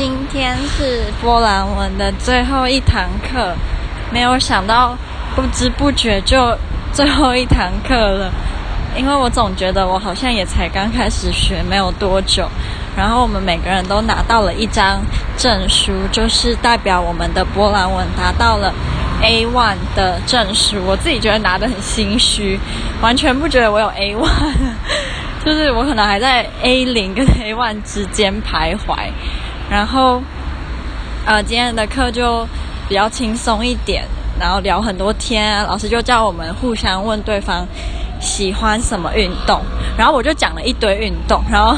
今天是波兰文的最后一堂课，没有想到不知不觉就最后一堂课了。因为我总觉得我好像也才刚开始学没有多久，然后我们每个人都拿到了一张证书，就是代表我们的波兰文达到了 A1 的证书。我自己觉得拿得很心虚，完全不觉得我有 A1。就是我可能还在 A 零跟 A one 之间徘徊，然后，呃，今天的课就比较轻松一点，然后聊很多天，老师就叫我们互相问对方喜欢什么运动，然后我就讲了一堆运动，然后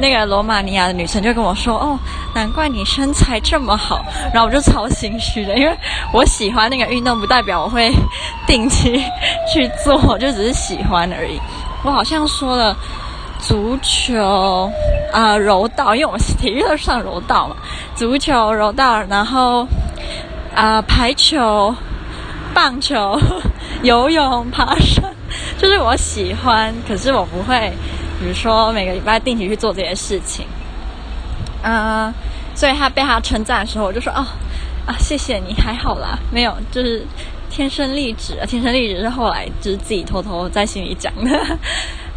那个罗马尼亚的女生就跟我说：“哦，难怪你身材这么好。”然后我就超心虚的，因为我喜欢那个运动，不代表我会定期去做，就只是喜欢而已。我好像说了。足球啊、柔道，因为我们体育都上柔道嘛。足球、柔道，然后啊、排球、棒球、游泳、爬山，就是我喜欢，可是我不会，比如说每个礼拜定期去做这些事情。嗯、所以他被他称赞的时候，我就说哦啊，谢谢你，还好啦，没有，就是天生丽质，天生丽质是后来就是自己偷偷在心里讲的。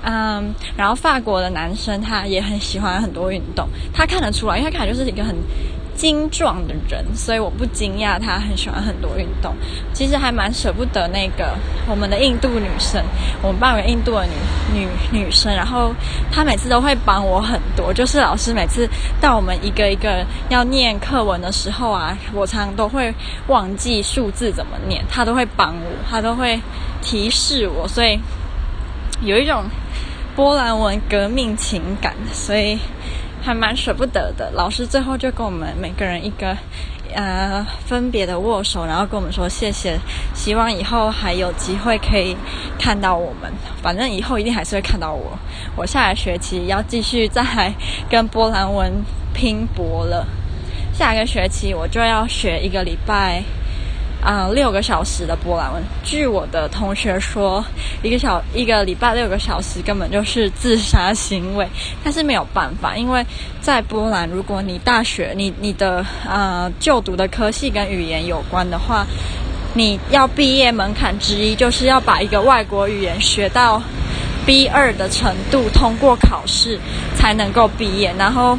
嗯然后法国的男生他也很喜欢很多运动，他看得出来，因为他看来就是一个很精壮的人，所以我不惊讶他很喜欢很多运动。其实还蛮舍不得那个我们的印度女生，我们班有印度的女女女生，然后她每次都会帮我很多，就是老师每次到我们一个一个要念课文的时候啊，我常常都会忘记数字怎么念，她都会帮我，她都会提示我，所以有一种。波兰文革命情感，所以还蛮舍不得的。老师最后就跟我们每个人一个呃分别的握手，然后跟我们说谢谢，希望以后还有机会可以看到我们。反正以后一定还是会看到我。我下个学期要继续再跟波兰文拼搏了。下个学期我就要学一个礼拜。啊、六个小时的波兰文。据我的同学说，一个小一个礼拜六个小时根本就是自杀行为。但是没有办法，因为在波兰，如果你大学你你的呃就读的科系跟语言有关的话，你要毕业门槛之一就是要把一个外国语言学到 B 二的程度，通过考试才能够毕业。然后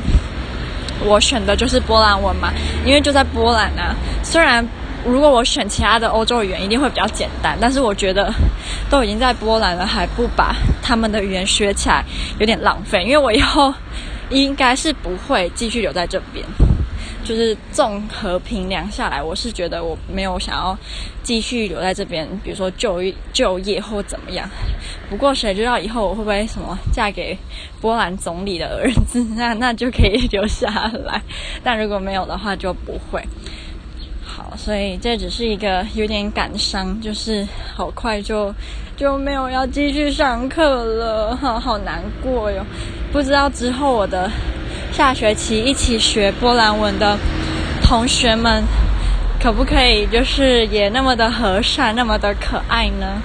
我选的就是波兰文嘛，因为就在波兰啊，虽然。如果我选其他的欧洲语言，一定会比较简单。但是我觉得，都已经在波兰了，还不把他们的语言学起来，有点浪费。因为我以后应该是不会继续留在这边。就是综合评量下来，我是觉得我没有想要继续留在这边，比如说就、就业或怎么样。不过谁知道以后我会不会什么嫁给波兰总理的儿子，那那就可以留下来。但如果没有的话，就不会。所以这只是一个有点感伤，就是好快就就没有要继续上课了，哈，好难过哟。不知道之后我的下学期一起学波兰文的同学们，可不可以就是也那么的和善，那么的可爱呢？